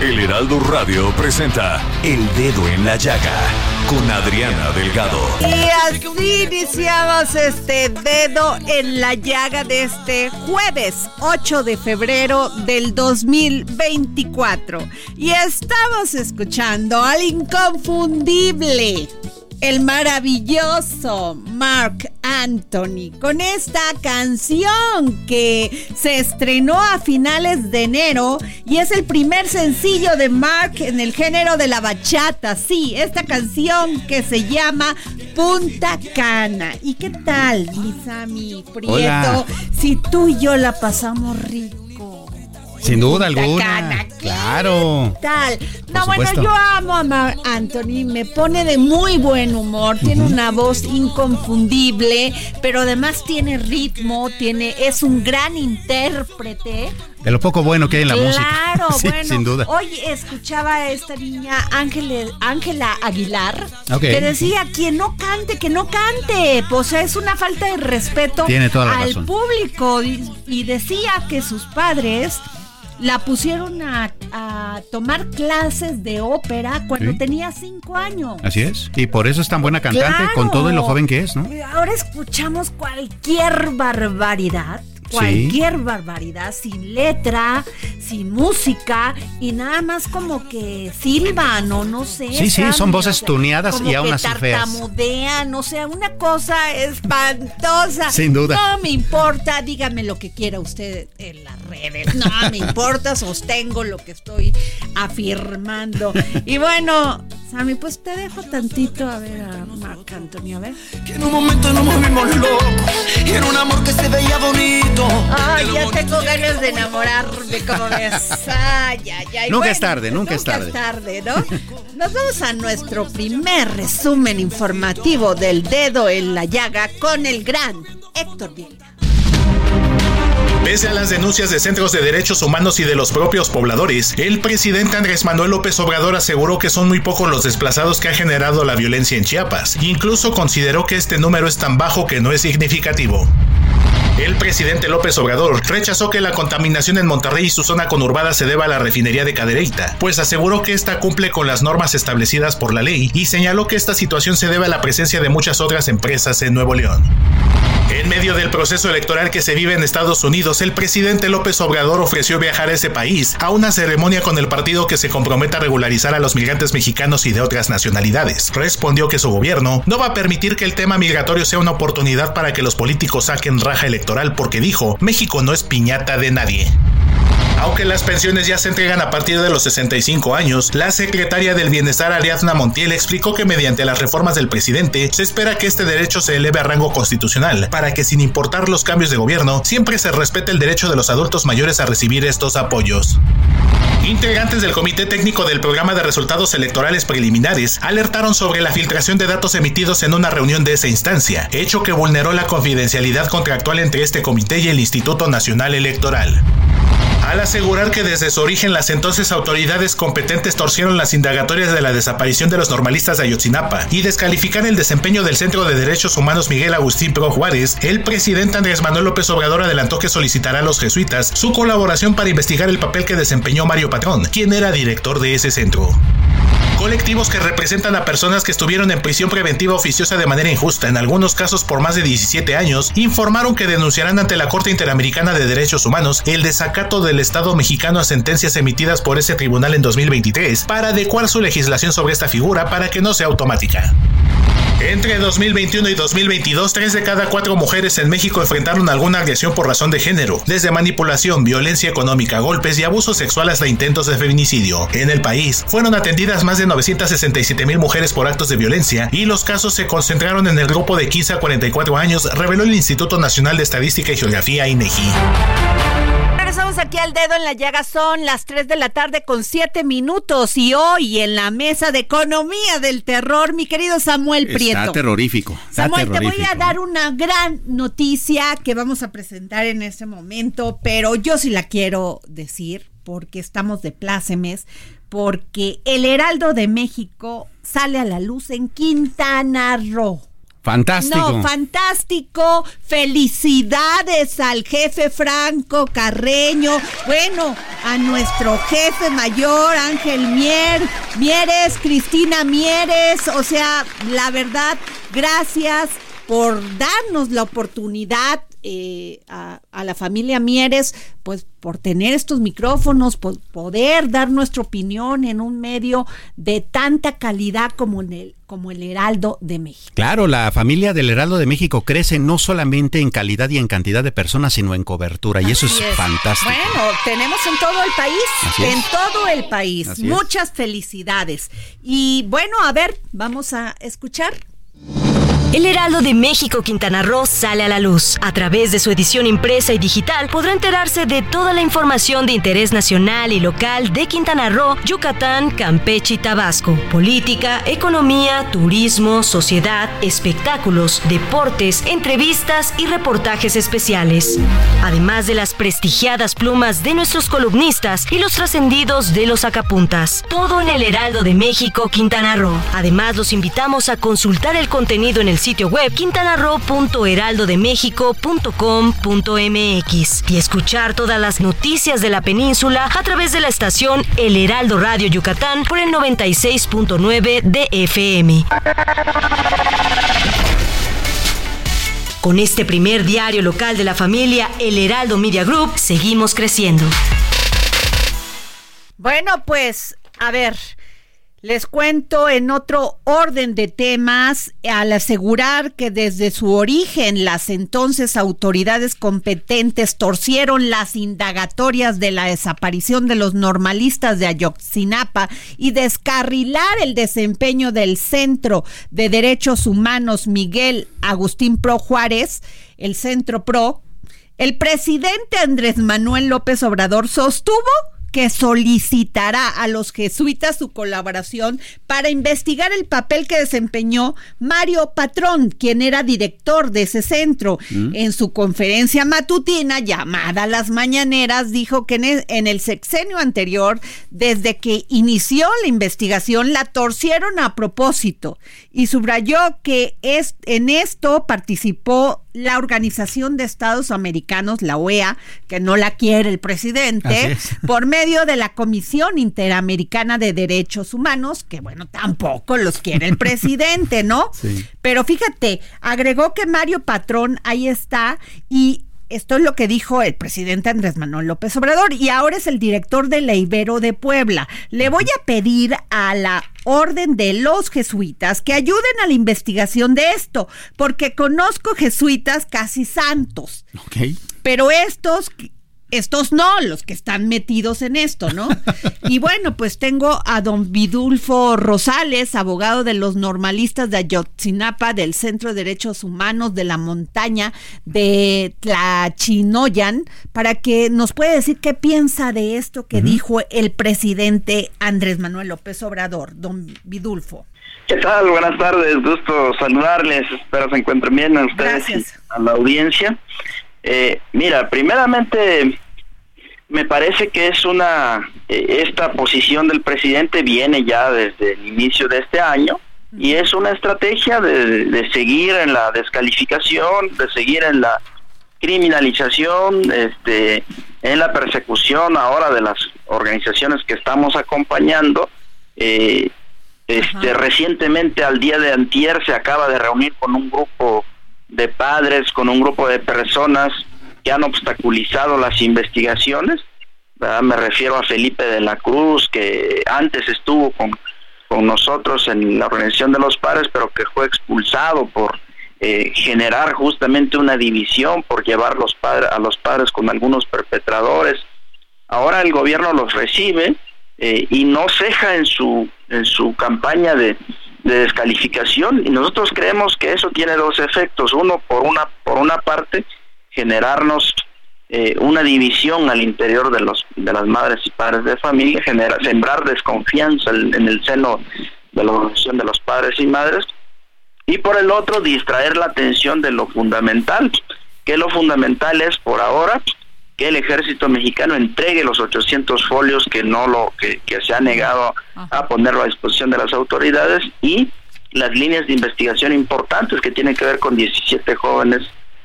El Heraldo Radio presenta El Dedo en la Llaga con Adriana Delgado. Y así iniciamos este dedo en la llaga de este jueves 8 de febrero del 2024. Y estamos escuchando al inconfundible el maravilloso Mark Anthony con esta canción que se estrenó a finales de enero y es el primer sencillo de Mark en el género de la bachata. Sí, esta canción que se llama Punta Cana. ¿Y qué tal, mi Sammy Prieto? Si tú y yo la pasamos rico. Sin duda alguna. claro. Tal. No, bueno, yo amo a Mark Anthony, me pone de muy buen humor, tiene una voz inconfundible, pero además tiene ritmo, tiene es un gran intérprete. De lo poco bueno que hay en la música. Claro, Sí, bueno. Sin duda. Hoy escuchaba a esta niña Ángel- Ángela Aguilar que decía quien no cante, que no cante. Pues es una falta de respeto Tiene toda la al razón. público. Y, y decía que sus padres la pusieron a, a tomar clases de ópera cuando Sí. tenía cinco años. Así es. Y por eso es tan buena cantante, Claro. con todo y lo joven que es, ¿no? Ahora escuchamos cualquier barbaridad. Cualquier barbaridad, sin letra, sin música y nada más como que silban o no sé. Sí, sí, son voces o sea, tuneadas como y aún que así feas. tartamudean, o sea, una cosa espantosa. Sin duda. No me importa, dígame lo que quiera usted en las redes. No me importa, sostengo lo que estoy afirmando. Y bueno, Sammy, pues te dejo tantito a ver a Marc Anthony, a ver. Que en un momento nos movimos locos y era un amor que se veía bonito. Ay, ya tengo ganas de enamorarme, como ves. Ay, ay, ay. Nunca es tarde, nunca es tarde. Nunca es tarde, ¿no? Nos vamos a nuestro primer resumen informativo del dedo en la llaga con el gran Héctor Vieira. Pese a las denuncias de centros de derechos humanos y de los propios pobladores, el presidente Andrés Manuel López Obrador aseguró que son muy pocos los desplazados que ha generado la violencia en Chiapas. Incluso consideró que este número es tan bajo que no es significativo. El presidente López Obrador rechazó que la contaminación en Monterrey y su zona conurbada se deba a la refinería de Cadereyta, pues aseguró que esta cumple con las normas establecidas por la ley y señaló que esta situación se debe a la presencia de muchas otras empresas en Nuevo León. En medio del proceso electoral que se vive en Estados Unidos, el presidente López Obrador ofreció viajar a ese país a una ceremonia con el partido que se comprometa a regularizar a los migrantes mexicanos y de otras nacionalidades. Respondió que su gobierno no va a permitir que el tema migratorio sea una oportunidad para que los políticos saquen raja electoral porque dijo, México no es piñata de nadie. Aunque las pensiones ya se entregan a partir de los 65 años, la secretaria del Bienestar Ariadna Montiel explicó que mediante las reformas del presidente se espera que este derecho se eleve a rango constitucional, para que sin importar los cambios de gobierno, siempre se respete el derecho de los adultos mayores a recibir estos apoyos. Integrantes del Comité Técnico del Programa de Resultados Electorales Preliminares alertaron sobre la filtración de datos emitidos en una reunión de esa instancia, hecho que vulneró la confidencialidad contractual entre este comité y el Instituto Nacional Electoral. Al asegurar que desde su origen las entonces autoridades competentes torcieron las indagatorias de la desaparición de los normalistas de Ayotzinapa y descalificar el desempeño del Centro de Derechos Humanos Miguel Agustín Pro Juárez, el presidente Andrés Manuel López Obrador adelantó que solicitará a los jesuitas su colaboración para investigar el papel que desempeñó Mario Patrón, quien era director de ese centro. Colectivos que representan a personas que estuvieron en prisión preventiva oficiosa de manera injusta, en algunos casos por más de 17 años, informaron que denunciarán ante la Corte Interamericana de Derechos Humanos el desacato del Estado mexicano a sentencias emitidas por ese tribunal en 2023 para adecuar su legislación sobre esta figura para que no sea automática. Entre 2021 y 2022, tres de cada cuatro mujeres en México enfrentaron alguna agresión por razón de género, desde manipulación, violencia económica, golpes y abuso sexual hasta intentos de feminicidio. En el país, fueron atendidas más de 967 mil mujeres por actos de violencia y los casos se concentraron en el grupo de 15 a 44 años, reveló el Instituto Nacional de Estadística y Geografía INEGI regresamos aquí al dedo en la llaga. Son las 3 de la tarde con 7 minutos. Y hoy en la mesa de economía del terror, mi querido Samuel Prieto. Está terrorífico. Samuel, te voy a dar una gran noticia que vamos a presentar en este momento, pero yo sí la quiero decir porque estamos de plácemes, porque el Heraldo de México sale a la luz en Quintana Roo. Fantástico. No, fantástico. Felicidades al jefe Franco Carreño. Bueno, a nuestro jefe mayor, Ángel Mier, Mieres, Cristina Mieres. O sea, la verdad, gracias por darnos la oportunidad eh, a, la familia Mieres, pues por tener estos micrófonos, por poder dar nuestra opinión en un medio de tanta calidad como el, como el Heraldo de México. Claro, la familia del Heraldo de México crece no solamente en calidad y en cantidad de personas, sino en cobertura, y eso es, fantástico. Bueno, tenemos en todo el país, en todo el país. Muchas felicidades. Y bueno, a ver, vamos a escuchar el Heraldo de México Quintana Roo sale a la luz. A través de su edición impresa y digital podrá enterarse de toda la información de interés nacional y local de Quintana Roo, Yucatán, Campeche y Tabasco. Política, economía, turismo, sociedad, espectáculos, deportes, entrevistas y reportajes especiales. Además de las prestigiadas plumas de nuestros columnistas y los trascendidos de los acapuntas. Todo en el Heraldo de México Quintana Roo. Además los invitamos a consultar el contenido en el sitio web quintanarro.heraldodemexico.com.mx y escuchar todas las noticias de la península a través de la estación El Heraldo Radio Yucatán por el 96.9 de FM. Con este primer diario local de la familia El Heraldo Media Group, seguimos creciendo. Bueno, pues, a ver, les cuento en otro orden de temas, al asegurar que desde su origen las entonces autoridades competentes torcieron las indagatorias de la desaparición de los normalistas de Ayotzinapa y descarrilar el desempeño del Centro de Derechos Humanos Miguel Agustín Pro Juárez, el Centro Pro, el presidente Andrés Manuel López Obrador sostuvo que solicitará a los jesuitas su colaboración para investigar el papel que desempeñó Mario Patrón, quien era director de ese centro. Mm. En su conferencia matutina llamada Las Mañaneras, dijo que en el, sexenio anterior, desde que inició la investigación, la torcieron a propósito y subrayó que es, en esto participó la Organización de Estados Americanos, la OEA, que no la quiere el presidente, por medio de la Comisión Interamericana de Derechos Humanos, que bueno, tampoco los quiere el presidente, ¿no? Sí. Pero fíjate, agregó que Mario Patrón ahí está y esto es lo que dijo el presidente Andrés Manuel López Obrador y ahora es el director de la Ibero de Puebla. Le voy a pedir a la orden de los jesuitas que ayuden a la investigación de esto, porque conozco jesuitas casi santos. Okay. Pero estos estos no, los que están metidos en esto, ¿no? y bueno, pues tengo a don Vidulfo Rosales, abogado de los normalistas de Ayotzinapa, del Centro de Derechos Humanos de la Montaña de Tlachinoyan, para que nos pueda decir qué piensa de esto que dijo el presidente Andrés Manuel López Obrador, don Vidulfo. ¿Qué tal? Buenas tardes, gusto saludarles, espero se encuentren bien a ustedes, a la audiencia. Eh, mira, primeramente me parece que es una, eh, esta posición del presidente viene ya desde el inicio de este año y es una estrategia de, seguir en la descalificación, de seguir en la criminalización, este, en la persecución ahora de las organizaciones que estamos acompañando. Eh, este, recientemente al día de antier se acaba de reunir con un grupo de padres, con un grupo de personas que han obstaculizado las investigaciones. Me refiero a Felipe de la Cruz, que antes estuvo con, con nosotros en la organización de los padres, pero que fue expulsado por eh, generar justamente una división, por llevar los padres, a los padres con algunos perpetradores. Ahora el gobierno los recibe eh, y no ceja en su, en su campaña de, descalificación y nosotros creemos que eso tiene dos efectos. Uno, por una, por una parte, generarnos eh, una división al interior de los de las madres y padres de familia, genera, sembrar desconfianza en, el seno de la organización de los padres y madres, y por el otro distraer la atención de lo fundamental, que lo fundamental es por ahora que el ejército mexicano entregue los 800 folios que no lo que, se ha negado a ponerlo a disposición de las autoridades y las líneas de investigación importantes que tienen que ver con 17 jóvenes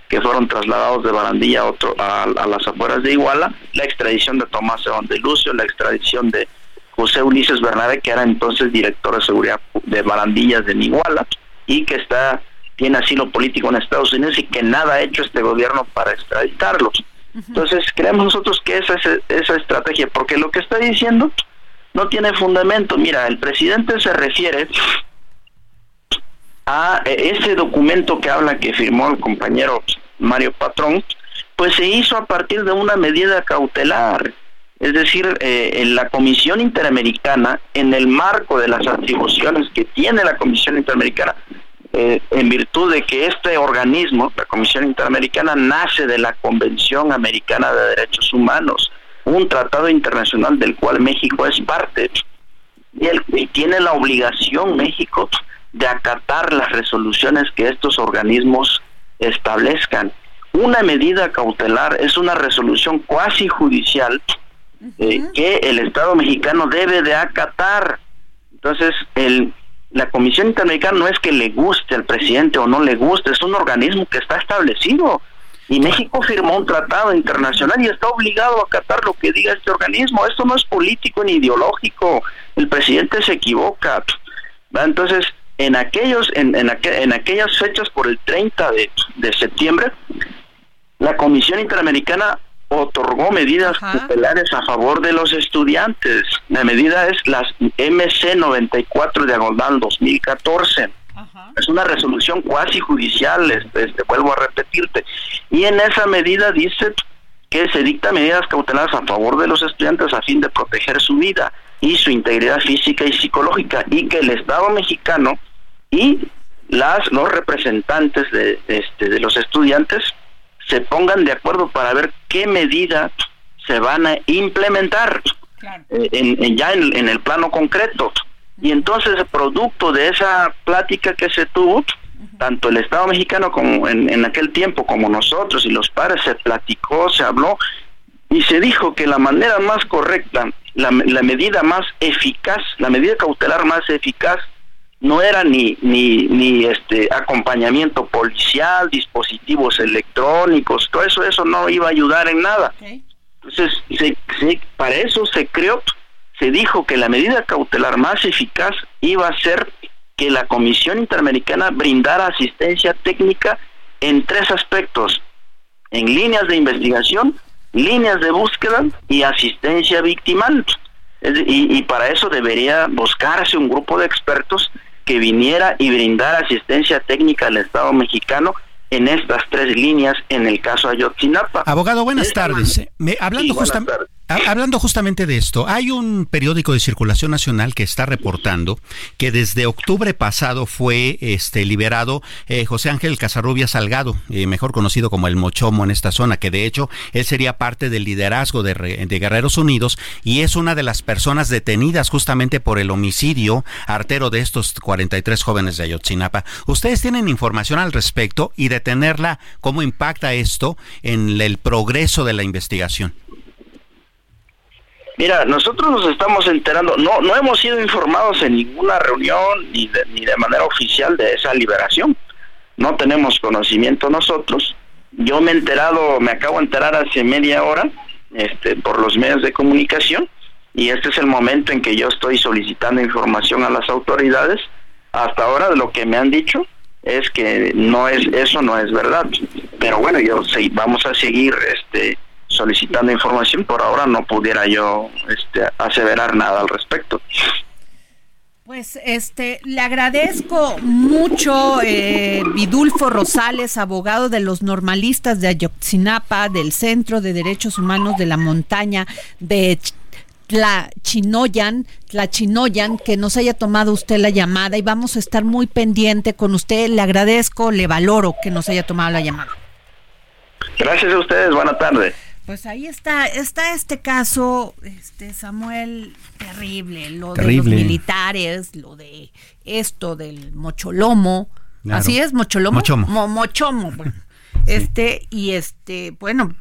que fueron trasladados de Barandilla a, otro, a, las afueras de Iguala, la extradición de Tomás de Lucio, la extradición de José Ulises Bernabé, que era entonces director de seguridad de Barandillas de Iguala y que está tiene asilo político en Estados Unidos y que nada ha hecho este gobierno para extraditarlos. Entonces, creemos nosotros que esa es esa estrategia, porque lo que está diciendo no tiene fundamento. Mira, el presidente se refiere a ese documento que habla que firmó el compañero Mario Patrón, pues se hizo a partir de una medida cautelar. Es decir, eh, en la Comisión Interamericana, en el marco de las atribuciones que tiene la Comisión Interamericana, eh, en virtud de que este organismo, la Comisión Interamericana, nace de la Convención Americana de Derechos Humanos, un tratado internacional del cual México es parte, y, tiene la obligación México de acatar las resoluciones que estos organismos establezcan. Una medida cautelar es una resolución cuasi judicial eh, que el Estado mexicano debe de acatar. Entonces, el la Comisión Interamericana no es que le guste al presidente o no le guste, es un organismo que está establecido. Y México firmó un tratado internacional y está obligado a acatar lo que diga este organismo. Esto no es político ni ideológico. El presidente se equivoca. Entonces, en aquellos en, en, en aquellas fechas por el 30 de, de septiembre, la Comisión Interamericana otorgó medidas cautelares a favor de los estudiantes. La medida es las MC 94 diagonal 2014. Es una resolución cuasi judicial, este, este, vuelvo a repetirte. Y en esa medida dice que se dicta medidas cautelares a favor de los estudiantes a fin de proteger su vida y su integridad física y psicológica y que el Estado mexicano y las los representantes de, este, de los estudiantes se pongan de acuerdo para ver qué medidas se van a implementar eh, en, ya en, el plano concreto. Y entonces, producto de esa plática que se tuvo, tanto el Estado mexicano como en, aquel tiempo como nosotros y los padres se platicó, se habló y se dijo que la manera más correcta, la, la medida más eficaz, la medida cautelar más eficaz no era ni, ni, ni este acompañamiento policial, dispositivos electrónicos, todo eso, eso no iba a ayudar en nada. Entonces, para eso se creó, se dijo que la medida cautelar más eficaz iba a ser que la Comisión Interamericana brindara asistencia técnica en tres aspectos, en líneas de investigación, líneas de búsqueda y asistencia victimal. Y, y para eso debería buscarse un grupo de expertos que viniera y brindara asistencia técnica al Estado mexicano en estas tres líneas en el caso Ayotzinapa. Abogado, buenas tardes. Me, hablando justamente Hablando justamente de esto, hay un periódico de circulación nacional que está reportando que desde octubre pasado fue este, liberado eh, José Ángel Casarrubia Salgado, eh, mejor conocido como el Mochomo en esta zona, que de hecho él sería parte del liderazgo de, de, Guerreros Unidos y es una de las personas detenidas justamente por el homicidio artero de estos 43 jóvenes de Ayotzinapa. ¿Ustedes tienen información al respecto y detenerla, cómo impacta esto en el progreso de la investigación? Mira, nosotros nos estamos enterando, no, no hemos sido informados en ninguna reunión ni de, ni de manera oficial de esa liberación. No tenemos conocimiento nosotros. Yo me he enterado, me acabo de enterar hace media hora este, por los medios de comunicación y este es el momento en que yo estoy solicitando información a las autoridades. Hasta ahora lo que me han dicho es que no es eso no es verdad. Pero bueno, yo sí, vamos a seguir este solicitando información, por ahora no pudiera yo este, aseverar nada al respecto. Pues este, le agradezco mucho eh, Vidulfo Rosales, abogado de los normalistas de Ayotzinapa, del Centro de Derechos Humanos de la Montaña de Tlachinoyan, Tlachinoyan, que nos haya tomado usted la llamada y vamos a estar muy pendiente con usted. Le agradezco, le valoro que nos haya tomado la llamada. Gracias a ustedes, buena tarde. Pues ahí está, está este caso, este Samuel, terrible, lo de los militares, lo de esto del mocholomo, así es, mocholomo, mochomo, mochomo, este y este, bueno,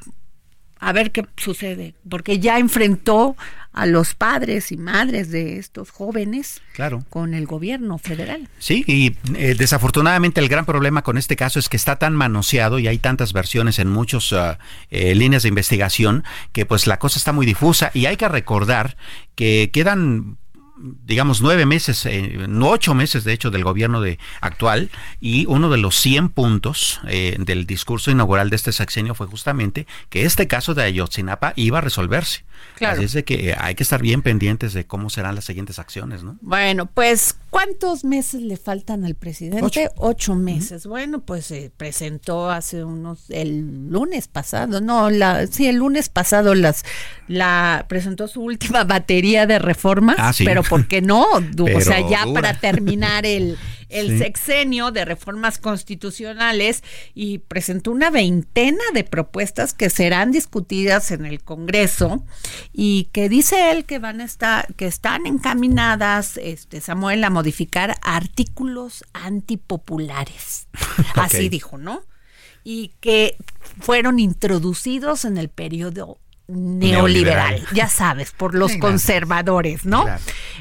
a ver qué sucede, porque ya enfrentó a los padres y madres de estos jóvenes claro. con el gobierno federal. Sí, y eh, desafortunadamente el gran problema con este caso es que está tan manoseado y hay tantas versiones en muchas ah, eh, líneas de investigación que pues la cosa está muy difusa y hay que recordar que quedan digamos, nueve meses, eh, ocho meses de hecho del gobierno de actual y uno de los 100 puntos eh, del discurso inaugural de este sexenio fue justamente que este caso de Ayotzinapa iba a resolverse. Claro. Así es de que hay que estar bien pendientes de cómo serán las siguientes acciones, ¿no? Bueno, pues, ¿cuántos meses le faltan al presidente? Ocho, meses. Bueno, pues se presentó hace unos, el lunes pasado, no, la, sí, el lunes pasado las, la presentó su última batería de reformas, ah, pero ¿por qué no? o sea, ya para terminar el, el sexenio de reformas constitucionales y presentó una veintena de propuestas que serán discutidas en el Congreso y que dice él que van a estar, que están encaminadas, este Samuel, a modificar artículos antipopulares. Así dijo, ¿no? Y que fueron introducidos en el periodo neoliberal, ya sabes, por los conservadores, ¿no?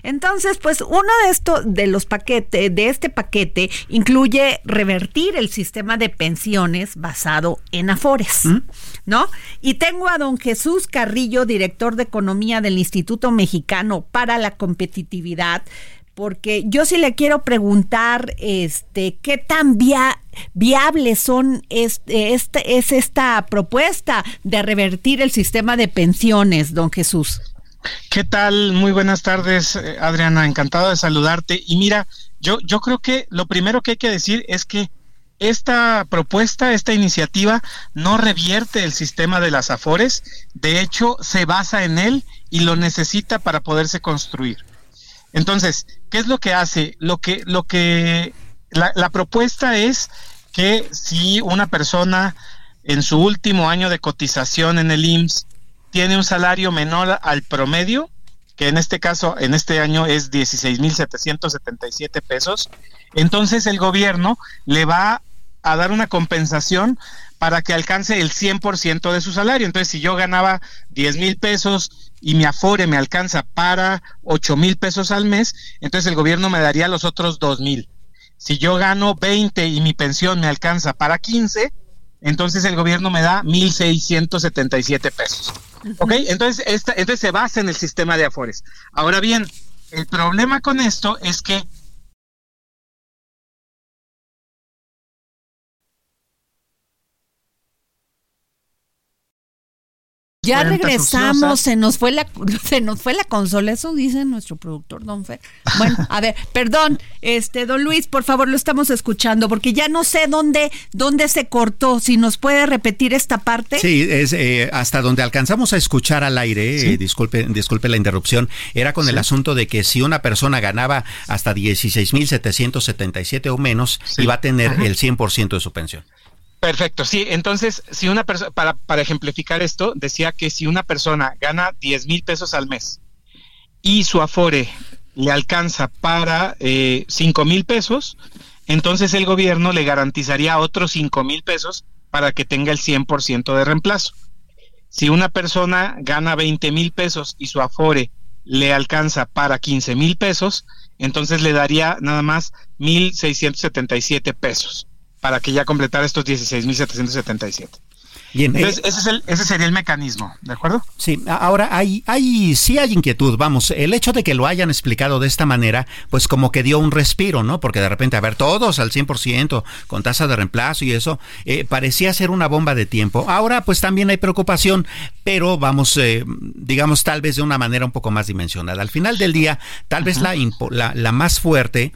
Entonces, pues uno de estos, de los paquetes, de este paquete, incluye revertir el sistema de pensiones basado en afores, ¿Mm? ¿no? Y tengo a don Jesús Carrillo, director de economía del Instituto Mexicano para la Competitividad, porque yo sí le quiero preguntar, este, qué tan viables son este, es esta propuesta de revertir el sistema de pensiones, don Jesús. ¿Qué tal? Muy buenas tardes, eh, Adriana. Encantado de saludarte. Y mira, yo, yo creo que lo primero que hay que decir es que esta propuesta, esta iniciativa no revierte el sistema de las AFORES, de hecho se basa en él y lo necesita para poderse construir. Entonces, ¿qué es lo que hace? Lo que, lo que, la, propuesta es que si una persona en su último año de cotización en el IMSS tiene un salario menor al promedio, que en este caso, en este año es 16.777 pesos, entonces el gobierno le va a dar una compensación para que alcance el 100% de su salario. Entonces, si yo ganaba 10 mil pesos y mi afore me alcanza para 8 mil pesos al mes, entonces el gobierno me daría los otros 2 mil. Si yo gano 20 y mi pensión me alcanza para 15, entonces el gobierno me da 1.677 pesos. ¿Ok? Entonces, esta, entonces se basa en el sistema de afores. Ahora bien, el problema con esto es que Ya regresamos, se nos fue la se nos fue la consola, eso dice nuestro productor Don Fer. Bueno, a ver, perdón, este Don Luis, por favor, lo estamos escuchando porque ya no sé dónde dónde se cortó, si nos puede repetir esta parte. Sí, es eh, hasta donde alcanzamos a escuchar al aire, eh, disculpe disculpe la interrupción, era con el asunto de que si una persona ganaba hasta 16.777 o menos, iba a tener el 100% de su pensión. Perfecto, sí. Entonces, si una persona, para, para ejemplificar esto, decía que si una persona gana 10 mil pesos al mes y su afore le alcanza para eh, 5 mil pesos, entonces el gobierno le garantizaría otros 5 mil pesos para que tenga el 100% de reemplazo. si una persona gana 20 mil pesos y su afore le alcanza para 15 mil pesos, entonces le daría nada más 1.677 pesos para que ya completara estos 16.777. Bien, Entonces, eh, ese, es el, ese sería el mecanismo, ¿de acuerdo? Sí, ahora hay, hay, sí hay inquietud, vamos, el hecho de que lo hayan explicado de esta manera, pues como que dio un respiro, ¿no? Porque de repente, a ver, todos al 100%, con tasa de reemplazo y eso, eh, parecía ser una bomba de tiempo. Ahora, pues también hay preocupación, pero vamos, eh, digamos, tal vez de una manera un poco más dimensionada. Al final del día, tal vez la, la, la, más fuerte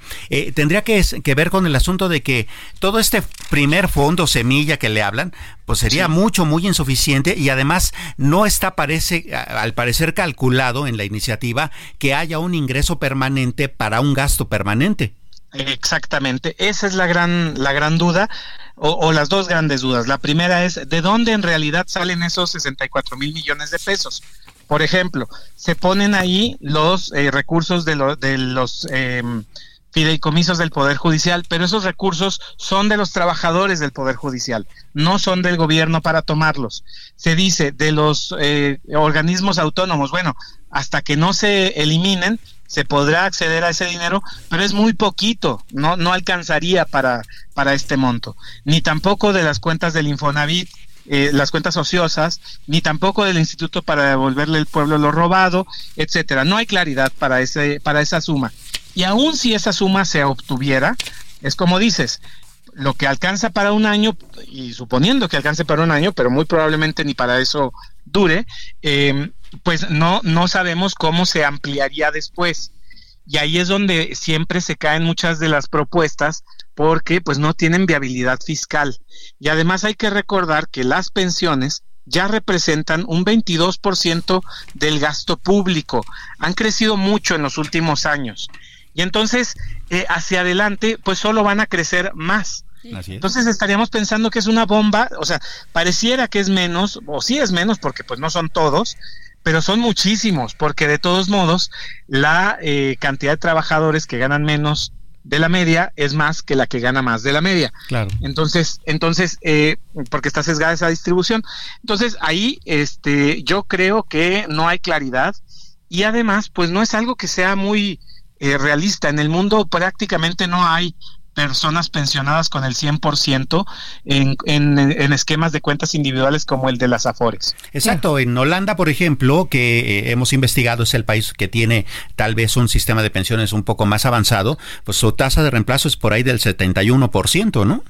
tendría que, que ver con el asunto de que todo este primer fondo semilla que le hablan, pues sería mucho, muy insuficiente y además no está, parece, al parecer calculado en la iniciativa que haya un ingreso permanente para un gasto permanente. Exactamente, esa es la gran, la gran duda, o, las dos grandes dudas. La primera es, ¿de dónde en realidad salen esos 64 mil millones de pesos? Por ejemplo, se ponen ahí los eh, recursos de, de los... Eh, fideicomisos del Poder Judicial, pero esos recursos son de los trabajadores del Poder Judicial, no son del gobierno para tomarlos. Se dice de los eh, organismos autónomos, bueno, hasta que no se eliminen, se podrá acceder a ese dinero, pero es muy poquito, no, no alcanzaría para, para este monto, ni tampoco de las cuentas del Infonavit, eh, las cuentas ociosas, ni tampoco del instituto para devolverle al pueblo lo robado, etcétera. No hay claridad para ese, para esa suma. Y aún si esa suma se obtuviera, es como dices, lo que alcanza para un año, y suponiendo que alcance para un año, pero muy probablemente ni para eso dure, em, pues no, no sabemos cómo se ampliaría después. Y ahí es donde siempre se caen muchas de las propuestas porque pues no tienen viabilidad fiscal. Y además hay que recordar que las pensiones ya representan un 22% del gasto público. Han crecido mucho en los últimos años y entonces, eh, hacia adelante, pues solo van a crecer más. Entonces estaríamos pensando que es una bomba, o sea, pareciera que es menos, o sí es menos, porque pues no son todos, pero son muchísimos, porque de todos modos la eh, cantidad de trabajadores que ganan menos de la media es más que la que gana más de la media. Claro. Entonces, entonces, eh, porque está sesgada esa distribución. Entonces, ahí, este, yo creo que no hay claridad y además, pues no es algo que sea muy, eh, realista. En el mundo prácticamente no hay personas pensionadas con el 100% en, en, en esquemas de cuentas individuales como el de las Afores. Exacto, en Holanda, por ejemplo, que eh, hemos investigado, es el país que tiene tal vez un sistema de pensiones un poco más avanzado, pues su tasa de reemplazo es por ahí del 71%, ¿no?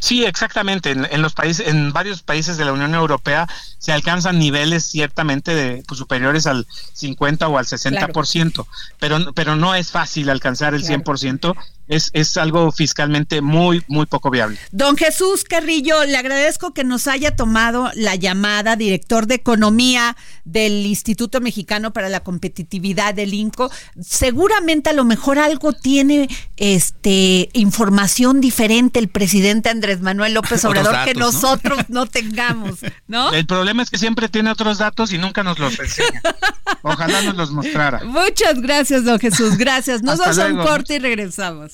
Sí, exactamente. En, los países, en varios países de la Unión Europea se alcanzan niveles ciertamente de, pues, superiores al 50 o al 60%, pero, pero no es fácil alcanzar el 100% es, es algo fiscalmente muy, muy poco viable. Don Jesús Carrillo, le agradezco que nos haya tomado la llamada, director de Economía del Instituto Mexicano para la Competitividad del INCO. Seguramente a lo mejor algo tiene este información diferente el presidente Andrés Manuel López Obrador que nosotros ¿no? tengamos, ¿no? El problema es que siempre tiene otros datos y nunca nos los enseña. Ojalá nos los mostrara. Muchas gracias, don Jesús. Gracias. Nos vamos a un corte y regresamos.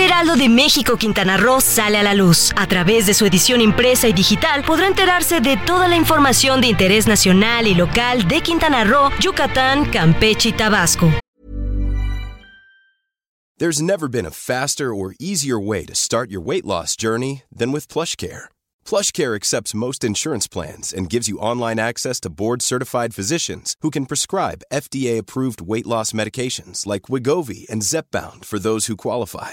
Heraldo de México Quintana Roo sale a la luz. A través de su edición impresa y digital podrá enterarse de toda la información de interés nacional y local de Quintana Roo, Yucatán, Campeche y Tabasco. There's never been a faster or easier way to start your weight loss journey than with PlushCare. PlushCare accepts most insurance plans and gives you online access to board-certified physicians who can prescribe FDA-approved weight loss medications like Wigovi and Zepbound for those who qualify.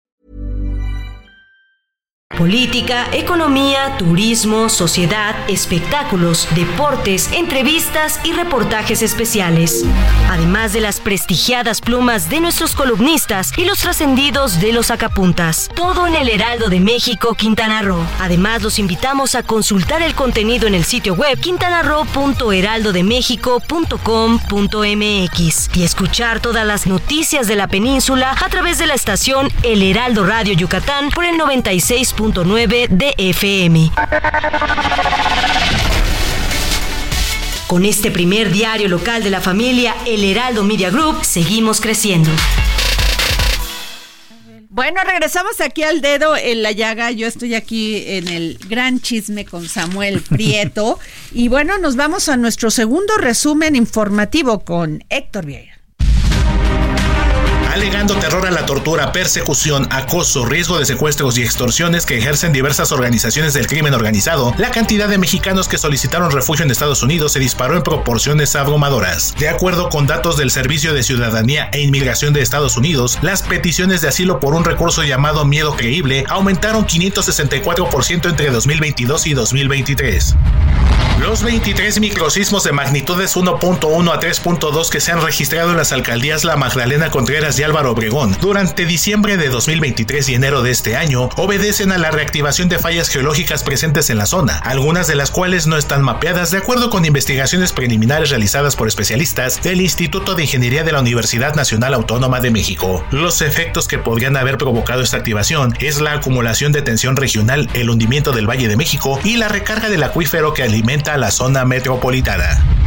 Política, economía, turismo, sociedad, espectáculos, deportes, entrevistas y reportajes especiales. Además de las prestigiadas plumas de nuestros columnistas y los trascendidos de los sacapuntas. Todo en el Heraldo de México, Quintana Roo. Además, los invitamos a consultar el contenido en el sitio web quintanarro.heraldodemexico.com.mx y escuchar todas las noticias de la península a través de la estación El Heraldo Radio Yucatán por el 96 de FM. Con este primer diario local de la familia, El Heraldo Media Group, seguimos creciendo. Bueno, regresamos aquí al dedo en la llaga. Yo estoy aquí en el gran chisme con Samuel Prieto. y bueno, nos vamos a nuestro segundo resumen informativo con Héctor Vieira alegando terror a la tortura, persecución, acoso, riesgo de secuestros y extorsiones que ejercen diversas organizaciones del crimen organizado, la cantidad de mexicanos que solicitaron refugio en Estados Unidos se disparó en proporciones abrumadoras. De acuerdo con datos del Servicio de Ciudadanía e Inmigración de Estados Unidos, las peticiones de asilo por un recurso llamado miedo creíble aumentaron 564% entre 2022 y 2023. Los 23 microsismos de magnitudes 1.1 a 3.2 que se han registrado en las alcaldías La Magdalena Contreras Álvaro Obregón durante diciembre de 2023 y enero de este año obedecen a la reactivación de fallas geológicas presentes en la zona, algunas de las cuales no están mapeadas de acuerdo con investigaciones preliminares realizadas por especialistas del Instituto de Ingeniería de la Universidad Nacional Autónoma de México. Los efectos que podrían haber provocado esta activación es la acumulación de tensión regional, el hundimiento del Valle de México y la recarga del acuífero que alimenta a la zona metropolitana.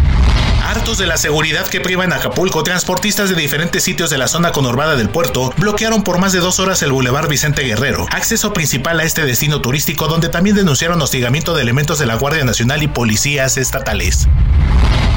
Hartos de la seguridad que priva en Acapulco, transportistas de diferentes sitios de la zona conurbada del puerto bloquearon por más de dos horas el Boulevard Vicente Guerrero, acceso principal a este destino turístico donde también denunciaron hostigamiento de elementos de la Guardia Nacional y policías estatales.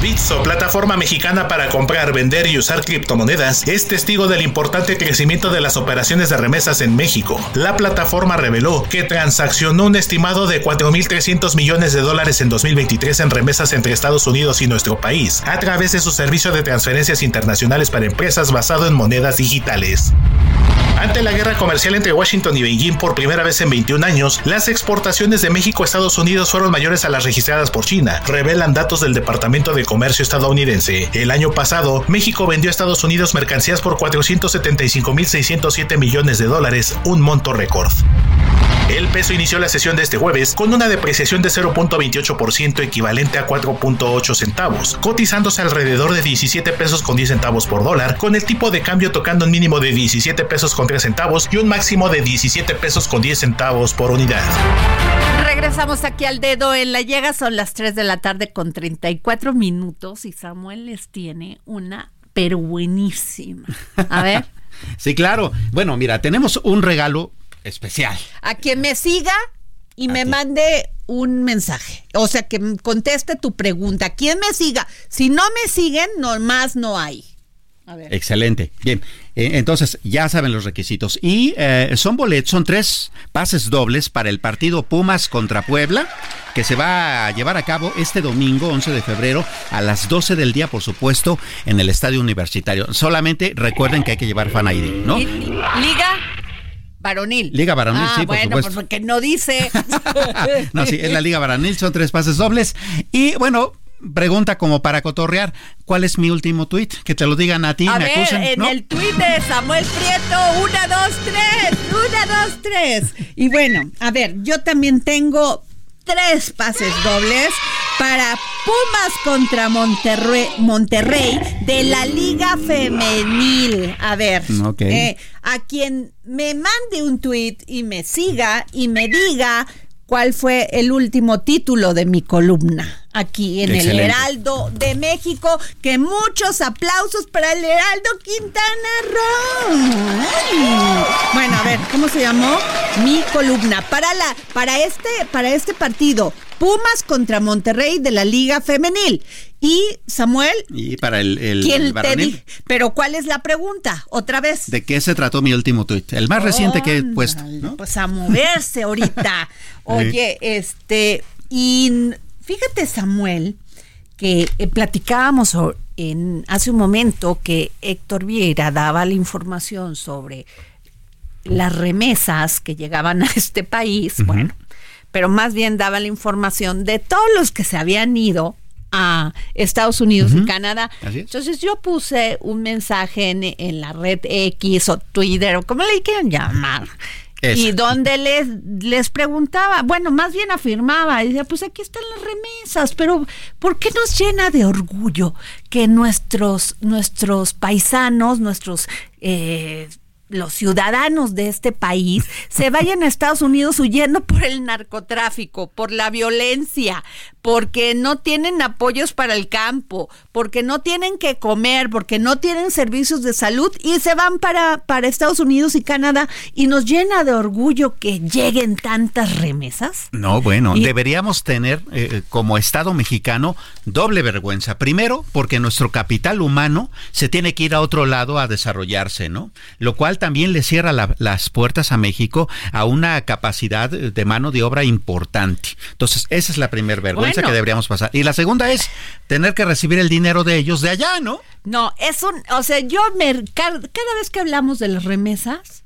Bitso, plataforma mexicana para comprar, vender y usar criptomonedas, es testigo del importante crecimiento de las operaciones de remesas en México. La plataforma reveló que transaccionó un estimado de 4.300 millones de dólares en 2023 en remesas entre Estados Unidos y nuestro país, a través de su servicio de transferencias internacionales para empresas basado en monedas digitales. Ante la guerra comercial entre Washington y Beijing por primera vez en 21 años, las exportaciones de México a Estados Unidos fueron mayores a las registradas por China, revelan datos del Departamento de Comercio estadounidense. El año pasado, México vendió a Estados Unidos mercancías por 475.607 millones de dólares, un monto récord. El peso inició la sesión de este jueves con una depreciación de 0.28% equivalente a 4.8 centavos, cotizándose alrededor de 17 pesos con 10 centavos por dólar, con el tipo de cambio tocando un mínimo de 17 pesos con 3 centavos y un máximo de 17 pesos con 10 centavos por unidad. Regresamos aquí al dedo en la llega, son las 3 de la tarde con 34 minutos y Samuel les tiene una pero buenísima. A ver. sí, claro. Bueno, mira, tenemos un regalo especial. A quien me siga y me mande un mensaje. O sea, que conteste tu pregunta. ¿Quién me siga? Si no me siguen, más no hay. Excelente. Bien, eh, entonces ya saben los requisitos. Y eh, son boletos, son tres pases dobles para el partido Pumas contra Puebla, que se va a llevar a cabo este domingo, 11 de febrero, a las 12 del día, por supuesto, en el Estadio Universitario. Solamente recuerden que hay que llevar fan ID, ¿no? Liga Varonil. Liga Varonil, ah, sí, por bueno, supuesto. porque no dice. no, sí, es la Liga Varonil, son tres pases dobles. Y bueno, pregunta como para cotorrear, ¿cuál es mi último tweet? Que te lo digan a ti, a me ver, acusan. En el tweet de Samuel Prieto, una, dos, tres, una, dos, tres. Y bueno, a ver, yo también tengo tres pases dobles para Pumas contra Monterrey, Monterrey de la Liga Femenil. A ver, eh, a quien me mande un tweet y me siga y me diga cuál fue el último título de mi columna aquí en el Heraldo de México. Que muchos aplausos para el Heraldo Quintana Roo. Bueno, a ver, ¿cómo se llamó? Mi columna para la para este para este partido Pumas contra Monterrey de la Liga Femenil. Y Samuel. Y para el, el, ¿quién te Pero ¿cuál es la pregunta? Otra vez. ¿De qué se trató mi último tuit? El más reciente que he puesto. Pues a moverse ahorita. Oye, este. Y fíjate, Samuel, que eh, platicábamos en, hace un momento que Héctor Vieira daba la información sobre las remesas que llegaban a este país. Bueno pero más bien daba la información de todos los que se habían ido a Estados Unidos y Canadá. Entonces yo puse un mensaje en, la red X o Twitter o como le quieran llamar. Y donde les, les preguntaba, bueno, más bien afirmaba, y decía, pues aquí están las remesas, pero ¿por qué nos llena de orgullo que nuestros, nuestros paisanos, nuestros eh, los ciudadanos de este país se vayan a Estados Unidos huyendo por el narcotráfico, por la violencia, porque no tienen apoyos para el campo, porque no tienen que comer, porque no tienen servicios de salud y se van para, para Estados Unidos y Canadá y nos llena de orgullo que lleguen tantas remesas. No, bueno, deberíamos tener eh, como Estado mexicano doble vergüenza. Primero, porque nuestro capital humano se tiene que ir a otro lado a desarrollarse, ¿no? Lo cual también le cierra las puertas a México a una capacidad de mano de obra importante. Entonces, esa es la primera vergüenza que deberíamos pasar. Y la segunda es tener que recibir el dinero de ellos de allá, ¿no? No, es un, o sea, yo me, cada, vez que hablamos de las remesas,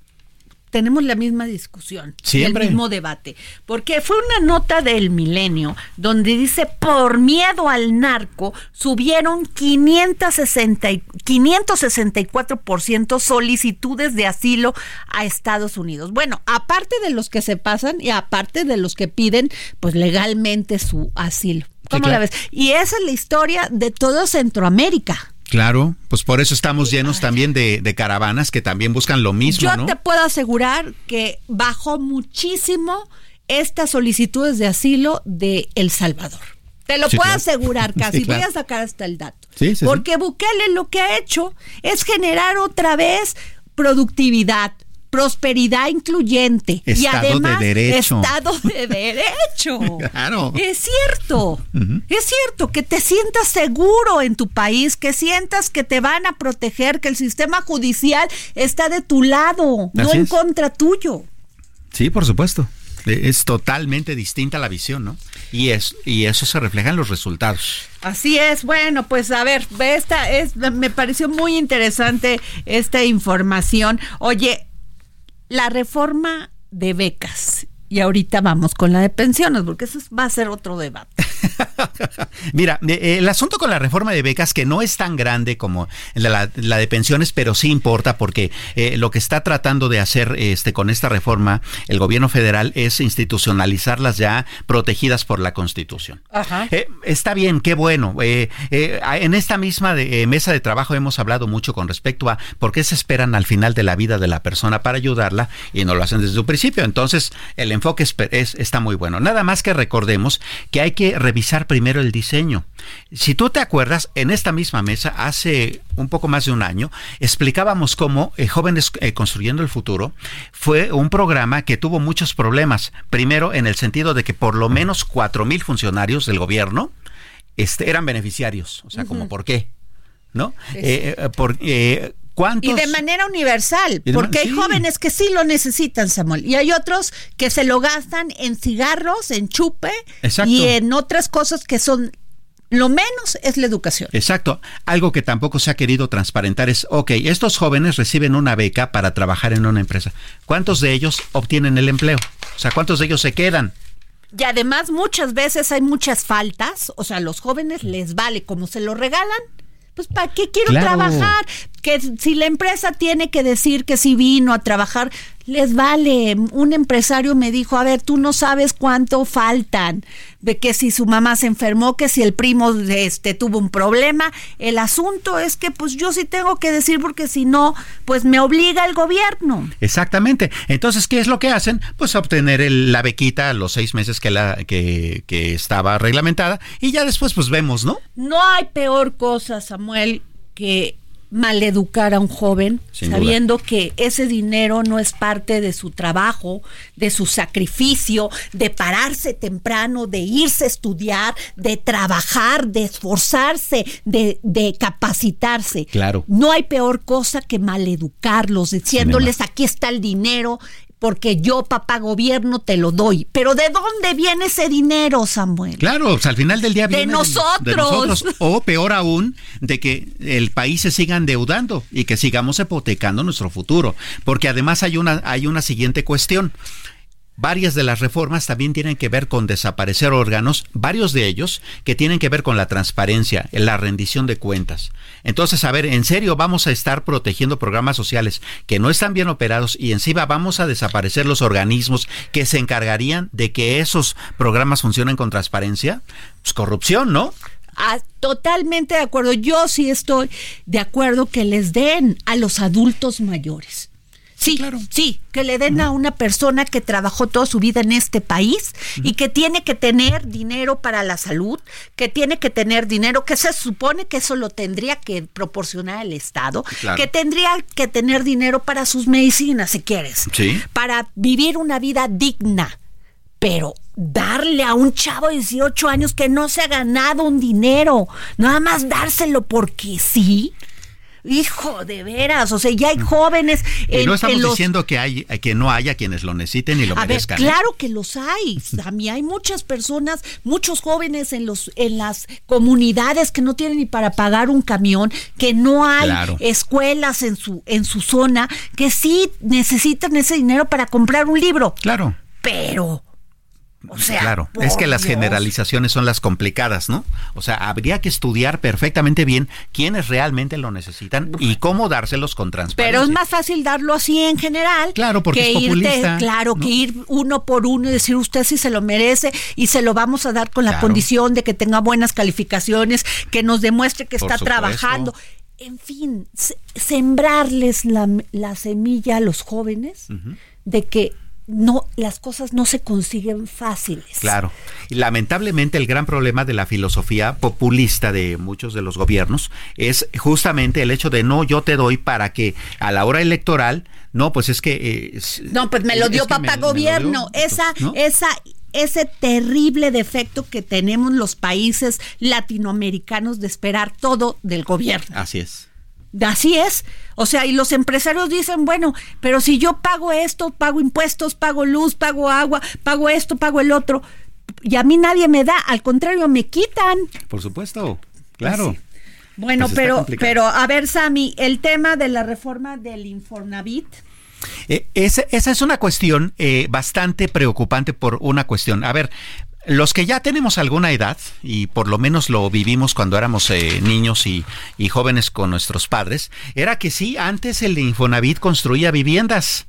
tenemos la misma discusión, Siempre. el mismo debate, porque fue una nota del Milenio donde dice por miedo al narco subieron 560 564% solicitudes de asilo a Estados Unidos. Bueno, aparte de los que se pasan y aparte de los que piden pues legalmente su asilo. ¿Cómo la ves? Y esa es la historia de todo Centroamérica. Claro, pues por eso estamos llenos también de, caravanas que también buscan lo mismo. Yo te puedo asegurar que bajó muchísimo estas solicitudes de asilo de El Salvador. Te lo puedo asegurar casi. Voy a sacar hasta el dato. Porque Bukele lo que ha hecho es generar otra vez productividad, prosperidad incluyente y además de derecho. Estado de Derecho. claro. Es cierto, es cierto que te sientas seguro en tu país, que sientas que te van a proteger, que el sistema judicial está de tu lado, no en contra tuyo. Sí, por supuesto. Es totalmente distinta la visión, ¿no? Y, es, y eso se refleja en los resultados. Así es, bueno, pues a ver, esta es, me pareció muy interesante esta información. Oye, la reforma de becas. Y ahorita vamos con la de pensiones, porque eso va a ser otro debate. Mira, eh, el asunto con la reforma de becas, que no es tan grande como la, de pensiones, pero sí importa porque eh, lo que está tratando de hacer este, con esta reforma el gobierno federal es institucionalizarlas ya protegidas por la Constitución. Eh, está bien, qué bueno. en esta misma mesa de trabajo hemos hablado mucho con respecto a por qué se esperan al final de la vida de la persona para ayudarla y no lo hacen desde su principio. Entonces, el enfoque es, está muy bueno. Nada más que recordemos que hay que revisar primero el diseño. Si tú te acuerdas, en esta misma mesa, hace un poco más de un año, explicábamos cómo eh, Jóvenes eh, Construyendo el Futuro fue un programa que tuvo muchos problemas. Primero, en el sentido de que por lo menos cuatro mil funcionarios del gobierno este, eran beneficiarios. O sea, como por qué. ¿No? Eh, por, y de manera universal, porque hay jóvenes que sí lo necesitan, Samuel, y hay otros que se lo gastan en cigarros, en chupe y en otras cosas que son lo menos es la educación. Exacto. Algo que tampoco se ha querido transparentar es, ok, estos jóvenes reciben una beca para trabajar en una empresa. ¿Cuántos de ellos obtienen el empleo? O sea, ¿cuántos de ellos se quedan? Y además muchas veces hay muchas faltas, o sea, a los jóvenes les vale como se lo regalan, pues ¿para qué quiero trabajar? Que si la empresa tiene que decir que si vino a trabajar, les vale. Un empresario me dijo, a ver, tú no sabes cuánto faltan, de que si su mamá se enfermó, que si el primo este, tuvo un problema. El asunto es que pues yo sí tengo que decir porque si no, pues me obliga el gobierno. Exactamente. Entonces, ¿qué es lo que hacen? Pues obtener la bequita a los seis meses que, la, que, que estaba reglamentada y ya después pues vemos, ¿no? No hay peor cosa, Samuel, que maleducar a un joven sabiendo que ese dinero no es parte de su trabajo, de su sacrificio, de pararse temprano, de irse a estudiar, de trabajar, de esforzarse, de, de capacitarse. Claro. No hay peor cosa que maleducarlos, diciéndoles aquí está el dinero, porque yo, papá gobierno, te lo doy. Pero ¿de dónde viene ese dinero, Samuel? Claro, pues, al final del día viene de nosotros. de nosotros. O peor aún, de que el país se siga endeudando y que sigamos hipotecando nuestro futuro. Porque además hay una, hay una siguiente cuestión. Varias de las reformas también tienen que ver con desaparecer órganos, varios de ellos que tienen que ver con la transparencia, la rendición de cuentas. Entonces, a ver, en serio vamos a estar protegiendo programas sociales que no están bien operados y encima vamos a desaparecer los organismos que se encargarían de que esos programas funcionen con transparencia. Pues corrupción, ¿no? Ah, totalmente de acuerdo. Yo sí estoy de acuerdo que les den a los adultos mayores Sí, claro. Sí, que le den a una persona que trabajó toda su vida en este país y que tiene que tener dinero para la salud, que tiene que tener dinero, que se supone que eso lo tendría que proporcionar el Estado, que tendría que tener dinero para sus medicinas, si quieres, para vivir una vida digna. Pero darle a un chavo de 18 años que no se ha ganado un dinero, nada más dárselo porque sí. Hijo, de veras, o sea, ya hay jóvenes. y no estamos diciendo que hay que no haya quienes lo necesiten y lo a merezcan. Ver, ¿eh? claro que los hay. A mí hay muchas personas, muchos jóvenes en los en las comunidades que no tienen ni para pagar un camión, que no hay escuelas en su en su zona, que sí necesitan ese dinero para comprar un libro. Claro. Pero o sea, claro, es que las generalizaciones son las complicadas, ¿no? O sea, habría que estudiar perfectamente bien quiénes realmente lo necesitan y cómo dárselos con transparencia. Pero es más fácil darlo así en general. Claro, porque que es populista. claro, que ir uno por uno y decir usted si se lo merece y se lo vamos a dar con la condición de que tenga buenas calificaciones, que nos demuestre que está trabajando. En fin, sembrarles la, semilla a los jóvenes de que no las cosas no se consiguen fáciles. Claro. Y lamentablemente el gran problema de la filosofía populista de muchos de los gobiernos es justamente el hecho de no yo te doy para que a la hora electoral no pues es que eh, no pues me lo dio papá gobierno esa esa ese terrible defecto que tenemos los países latinoamericanos de esperar todo del gobierno. Así es. Así es. O sea, y los empresarios dicen, bueno, pero si yo pago esto, pago impuestos, pago luz, pago agua, pago esto, pago el otro, y a mí nadie me da, al contrario, me quitan. Por supuesto, claro. Bueno, pues pero, pero a ver, Sami, el tema de la reforma del Informavit. Eh, esa, es una cuestión eh, bastante preocupante por una cuestión. A ver, los que ya tenemos alguna edad, y por lo menos lo vivimos cuando éramos eh, niños y, jóvenes con nuestros padres, era que sí, antes el Infonavit construía viviendas.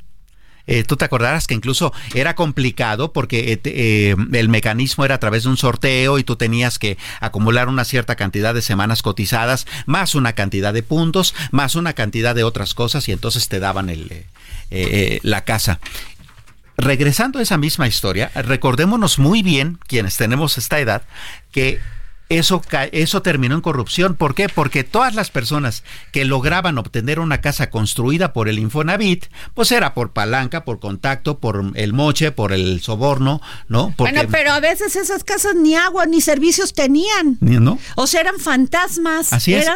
Eh, Tú te acordarás que incluso era complicado porque eh, el mecanismo era a través de un sorteo y tú tenías que acumular una cierta cantidad de semanas cotizadas, más una cantidad de puntos, más una cantidad de otras cosas y entonces te daban el, la casa regresando a esa misma historia, recordémonos muy bien, quienes tenemos esta edad, que eso, eso terminó en corrupción. ¿Por qué? Porque todas las personas que lograban obtener una casa construida por el Infonavit, pues era por palanca, por contacto, por el moche, por el soborno, ¿no? bueno, pero a veces esas casas ni agua ni servicios tenían. ¿No? O sea, eran fantasmas. Así es.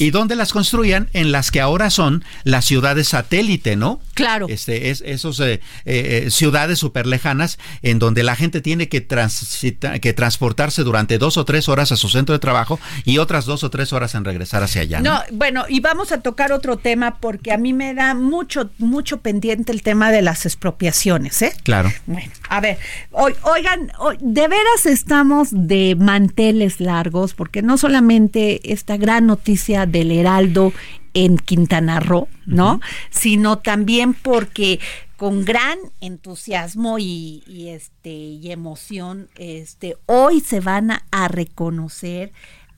¿Y dónde las construían? En las que ahora son las ciudades satélite, ¿no? Claro. Este, es, esos eh, eh, ciudades súper lejanas en donde la gente tiene que, que transportarse durante dos o tres horas a su centro de trabajo y otras dos o tres horas en regresar hacia allá. No, bueno, y vamos a tocar otro tema porque a mí me da mucho, mucho pendiente el tema de las expropiaciones, ¿eh? Claro. Bueno, a ver, oigan, de veras estamos de manteles largos porque no solamente esta gran noticia del Heraldo en Quintana Roo, ¿no? Sino también porque con gran entusiasmo y, este y emoción, este hoy se van a reconocer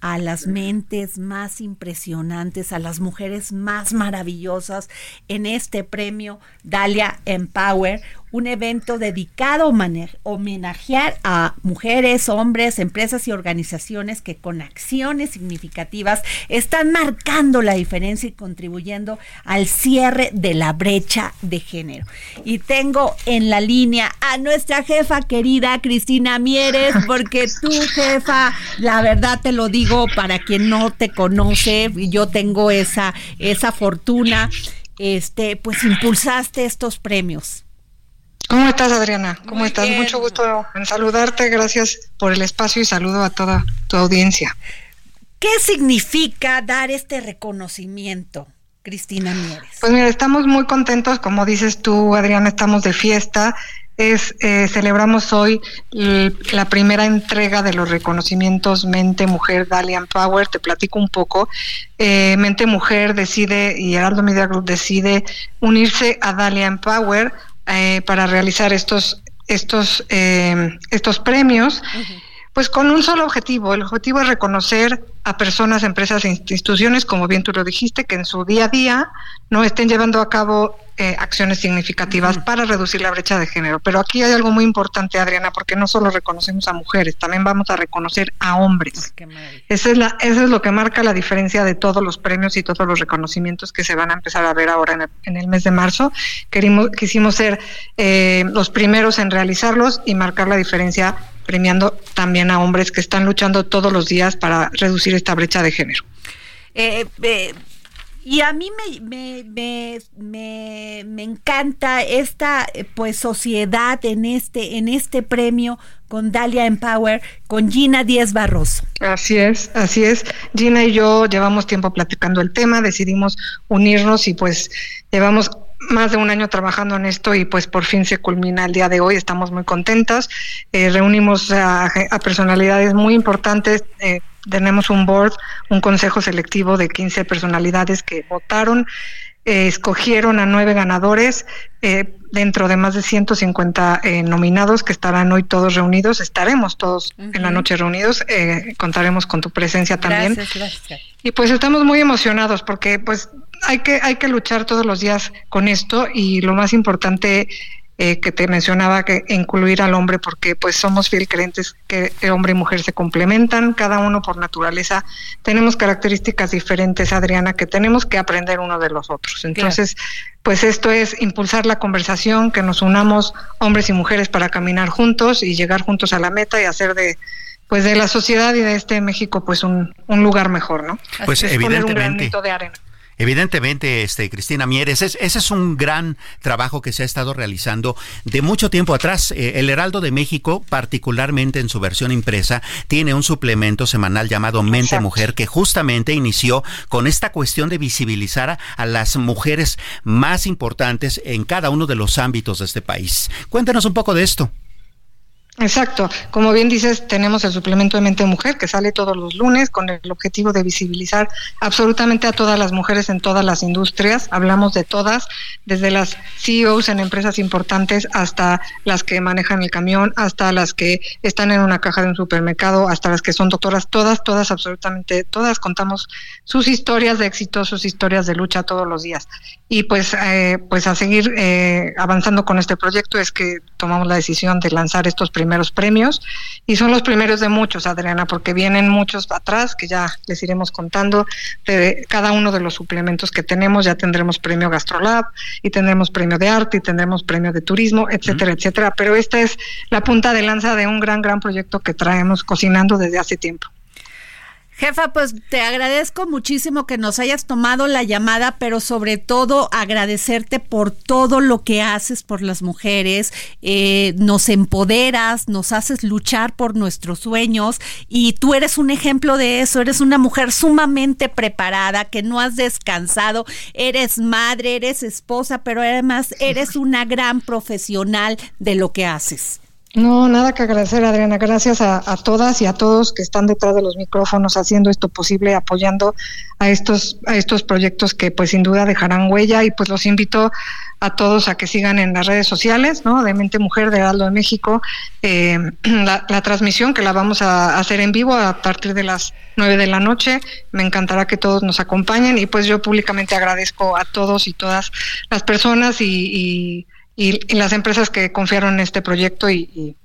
a las mentes más impresionantes, a las mujeres más maravillosas en este premio Dalia Empower, un evento dedicado a homenajear a mujeres, hombres, empresas y organizaciones que con acciones significativas están marcando la diferencia y contribuyendo al cierre de la brecha de género. Y tengo en la línea a nuestra jefa querida Cristina Mieres, porque tú, jefa, la verdad te lo digo para quien no te conoce, yo tengo esa, esa fortuna, este, pues impulsaste estos premios. ¿Cómo estás, Adriana? ¿Cómo estás? Mucho gusto en saludarte. Gracias por el espacio y saludo a toda tu audiencia. ¿Qué significa dar este reconocimiento? Cristina Mieres. Pues mira, estamos muy contentos, como dices tú, Adriana, estamos de fiesta. Es, eh, celebramos hoy la primera entrega de los reconocimientos Mente Mujer Dalian Power. Te platico un poco. Eh, Mente Mujer decide y Heraldo Media Group decide unirse a Dalian Power eh, para realizar estos, estos, eh, estos premios, pues con un solo objetivo. El objetivo es reconocer a personas, empresas e instituciones, como bien tú lo dijiste, que en su día a día no estén llevando a cabo eh, acciones significativas para reducir la brecha de género. Pero aquí hay algo muy importante, Adriana, porque no solo reconocemos a mujeres, también vamos a reconocer a hombres. Esa es la, eso es lo que marca la diferencia de todos los premios y todos los reconocimientos que se van a empezar a ver ahora en el, mes de marzo. Querimos, quisimos ser eh, los primeros en realizarlos y marcar la diferencia premiando también a hombres que están luchando todos los días para reducir esta brecha de género. Eh, eh, y a mí me, me, me, me, encanta esta pues sociedad en este, en este premio con Dalia Empower, con Gina Díez Barroso. Así es, así es. Gina y yo llevamos tiempo platicando el tema, decidimos unirnos y pues llevamos más de un año trabajando en esto y pues por fin se culmina el día de hoy. Estamos muy contentas. Eh, reunimos a, personalidades muy importantes. Eh, tenemos un board, un consejo selectivo de 15 personalidades que votaron, eh, escogieron a nueve ganadores dentro de más de 150 nominados que estarán hoy todos reunidos. Estaremos todos en la noche reunidos. contaremos con tu presencia también. Y pues estamos muy emocionados porque pues hay que, hay que luchar todos los días con esto y lo más importante eh, que te mencionaba que incluir al hombre porque pues somos fiel creyentes que hombre y mujer se complementan, cada uno por naturaleza tenemos características diferentes, Adriana, que tenemos que aprender uno de los otros. Entonces, pues esto es impulsar la conversación, que nos unamos hombres y mujeres para caminar juntos y llegar juntos a la meta y hacer de pues de la sociedad y de este México pues un, un lugar mejor, ¿no? Pues evidentemente. de arena. Evidentemente, este, Cristina Mieres, ese es un gran trabajo que se ha estado realizando de mucho tiempo atrás. Eh, el Heraldo de México, particularmente en su versión impresa, tiene un suplemento semanal llamado Mente Mujer que justamente inició con esta cuestión de visibilizar a, las mujeres más importantes en cada uno de los ámbitos de este país. Cuéntanos un poco de esto. Exacto. Como bien dices, tenemos el suplemento de Mente Mujer que sale todos los lunes con el objetivo de visibilizar absolutamente a todas las mujeres en todas las industrias. Hablamos de todas, desde las CEOs en empresas importantes hasta las que manejan el camión, hasta las que están en una caja de un supermercado, hasta las que son doctoras. Todas, todas, absolutamente todas contamos sus historias de éxito, sus historias de lucha todos los días. Y pues, eh, pues a seguir eh, avanzando con este proyecto es que tomamos la decisión de lanzar estos primeros premios y son los primeros de muchos, Adriana, porque vienen muchos atrás que ya les iremos contando de cada uno de los suplementos que tenemos. Ya tendremos premio Gastrolab y tendremos premio de arte y tendremos premio de turismo, etcétera, etcétera. Pero esta es la punta de lanza de un gran, gran proyecto que traemos cocinando desde hace tiempo. Jefa, pues te agradezco muchísimo que nos hayas tomado la llamada, pero sobre todo agradecerte por todo lo que haces por las mujeres, eh, nos empoderas, nos haces luchar por nuestros sueños y tú eres un ejemplo de eso, eres una mujer sumamente preparada, que no has descansado, eres madre, eres esposa, pero además eres una gran profesional de lo que haces. No, nada que agradecer, Adriana. Gracias a, todas y a todos que están detrás de los micrófonos haciendo esto posible, apoyando a estos a estos proyectos que, pues, sin duda dejarán huella. Y pues los invito a todos a que sigan en las redes sociales, ¿no? De Mente Mujer de Heraldo de México, eh, la, transmisión que la vamos a hacer en vivo a partir de las nueve de la noche. Me encantará que todos nos acompañen y pues yo públicamente agradezco a todos y todas las personas y, las empresas que confiaron en este proyecto y, y,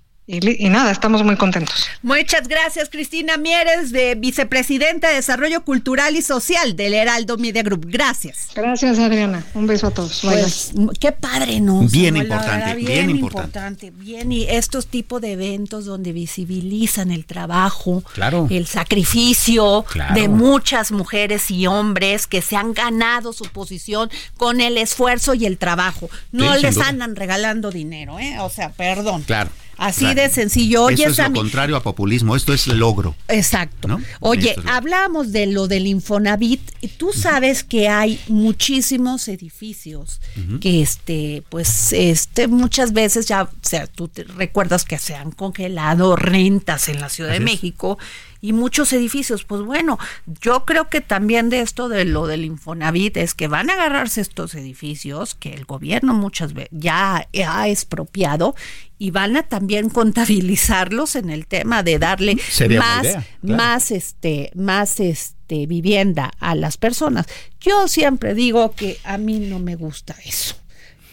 nada, estamos muy contentos. Muchas gracias, Cristina Mieres, de vicepresidenta de Desarrollo Cultural y Social del Heraldo Media Group. Gracias. Gracias, Adriana. Un beso a todos. Pues, qué padre, ¿no? Bien importante, bien, importante. Bien, y estos tipos de eventos donde visibilizan el trabajo, claro. el sacrificio de muchas mujeres y hombres que se han ganado su posición con el esfuerzo y el trabajo. No les andan regalando dinero, ¿eh? O sea, perdón. Claro. Así de sencillo. Oye, Eso es lo contrario a populismo, esto es logro. Exacto. Oye, hablamos de lo del Infonavit y tú sabes que hay muchísimos edificios que este pues este muchas veces ya, o sea, tú te recuerdas que se han congelado rentas en la Ciudad de México y muchos edificios. Pues bueno, yo creo que también de esto de lo del Infonavit es que van a agarrarse estos edificios que el gobierno muchas veces ya ha expropiado y van a también contabilizarlos en el tema de darle más, más este, más este vivienda a las personas. Yo siempre digo que a mí no me gusta eso.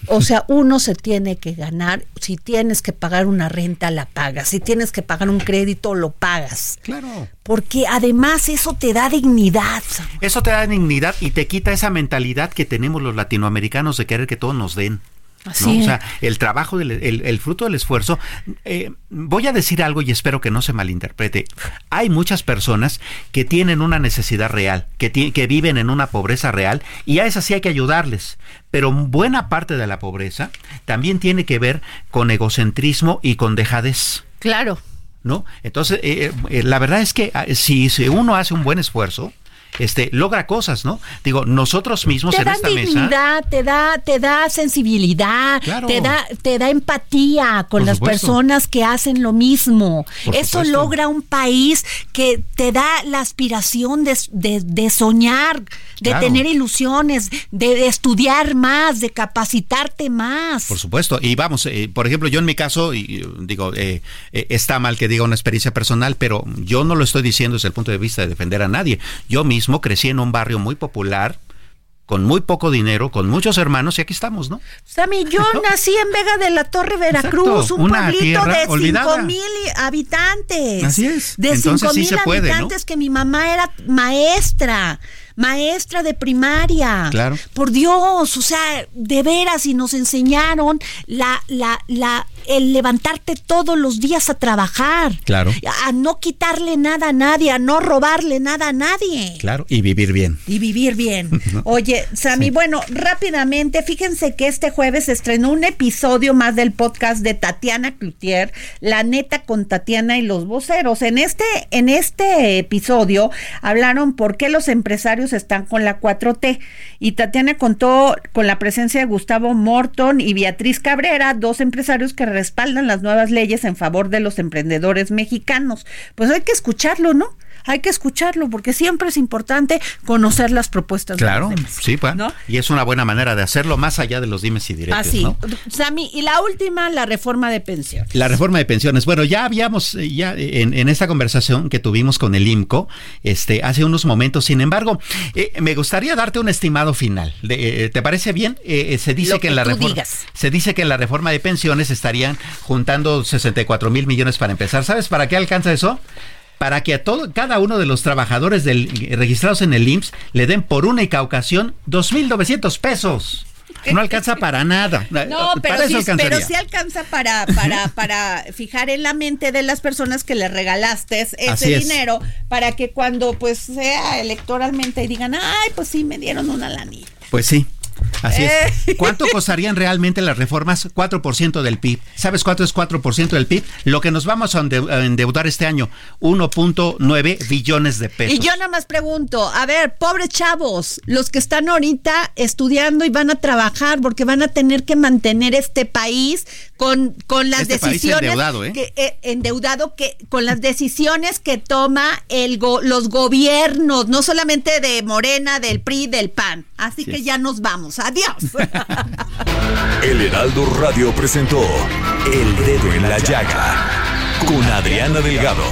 O sea, uno se tiene que ganar. Si tienes que pagar una renta, la pagas. Si tienes que pagar un crédito, lo pagas. Claro. Porque además eso te da dignidad. Eso te da dignidad y te quita esa mentalidad que tenemos los latinoamericanos de querer que todos nos den. O sea, el trabajo, el, fruto del esfuerzo. Eh, voy a decir algo y espero que no se malinterprete. Hay muchas personas que tienen una necesidad real, que, que viven en una pobreza real y a esas sí hay que ayudarles. Pero buena parte de la pobreza también tiene que ver con egocentrismo y con dejadez. Claro. ¿No? Entonces, eh, eh, la verdad es que ah, si uno hace un buen esfuerzo, este, logra cosas, ¿no? Digo, nosotros mismos te en esta dignidad, Te da, te da sensibilidad, te da, te da empatía con las personas que hacen lo mismo. Eso logra un país que te da la aspiración de, soñar, de tener ilusiones, de, estudiar más, de capacitarte más. Por supuesto. Y vamos, eh, por ejemplo, yo en mi caso, y, digo, eh, eh, está mal que diga una experiencia personal, pero yo no lo estoy diciendo desde el punto de vista de defender a nadie. Yo mismo crecí en un barrio muy popular, con muy poco dinero, con muchos hermanos, y aquí estamos, ¿no? Sammy, yo nací en Vega de la Torre, Veracruz, un pueblito de cinco mil habitantes. Así es. De cinco mil habitantes que mi mamá era maestra maestra de primaria. Claro. Por Dios, o sea, de veras, y nos enseñaron la, la, la, el levantarte todos los días a trabajar. Claro. A no quitarle nada a nadie, a no robarle nada a nadie. Claro, y vivir bien. Y vivir bien. Oye, Sammy, bueno, rápidamente, fíjense que este jueves se estrenó un episodio más del podcast de Tatiana Cloutier, La neta con Tatiana y los voceros. En este, en este episodio hablaron por qué los empresarios están con la 4T. Y Tatiana contó con la presencia de Gustavo Morton y Beatriz Cabrera, dos empresarios que respaldan las nuevas leyes en favor de los emprendedores mexicanos. Pues hay que escucharlo, ¿no? Hay que escucarlo porque siempre es importante conocer las propuestas. Claro, sí, pues, y es una buena manera de hacerlo más allá de los dimes y diretes. Así, ¿no? Sami, y la última, la reforma de pensiones. La reforma de pensiones. Bueno, ya habíamos, eh, ya en, esta conversación que tuvimos con el IMCO, este, hace unos momentos, sin embargo, eh, me gustaría darte un estimado final. Eh, ¿Te parece bien? se dice que, en la reforma, se dice que en la reforma de pensiones estarían juntando 64 mil millones para empezar. ¿Sabes para qué alcanza eso? Para que a todo, cada uno de los trabajadores del, registrados en el IMSS le den por única ocasión 2.900 pesos. No alcanza para nada. No, pero, sí, pero sí alcanza para, para, para fijar en la mente de las personas que le regalaste ese dinero para que cuando pues sea electoralmente digan, ay, pues sí, me dieron una lanita. Pues sí, Así es. Eh. ¿Cuánto costarían realmente las reformas? 4% del PIB. ¿Sabes cuánto es 4% del PIB? Lo que nos vamos a endeudar este año, 1.9 billones de pesos. Y yo nada más pregunto, a ver, pobres chavos, los que están ahorita estudiando y van a trabajar porque van a tener que mantener este país con, con las este decisiones endeudado, ¿eh? que, eh, endeudado que con las decisiones que toma el los gobiernos, no solamente de Morena, del PRI, del PAN. Así que ya nos vamos. Adiós. El Heraldo Radio presentó El Dedo en la Llaga con Adriana Delgado.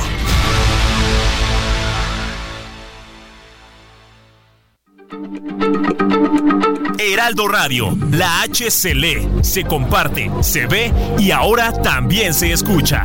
Heraldo Radio, la H se lee, se comparte, se ve y ahora también se escucha.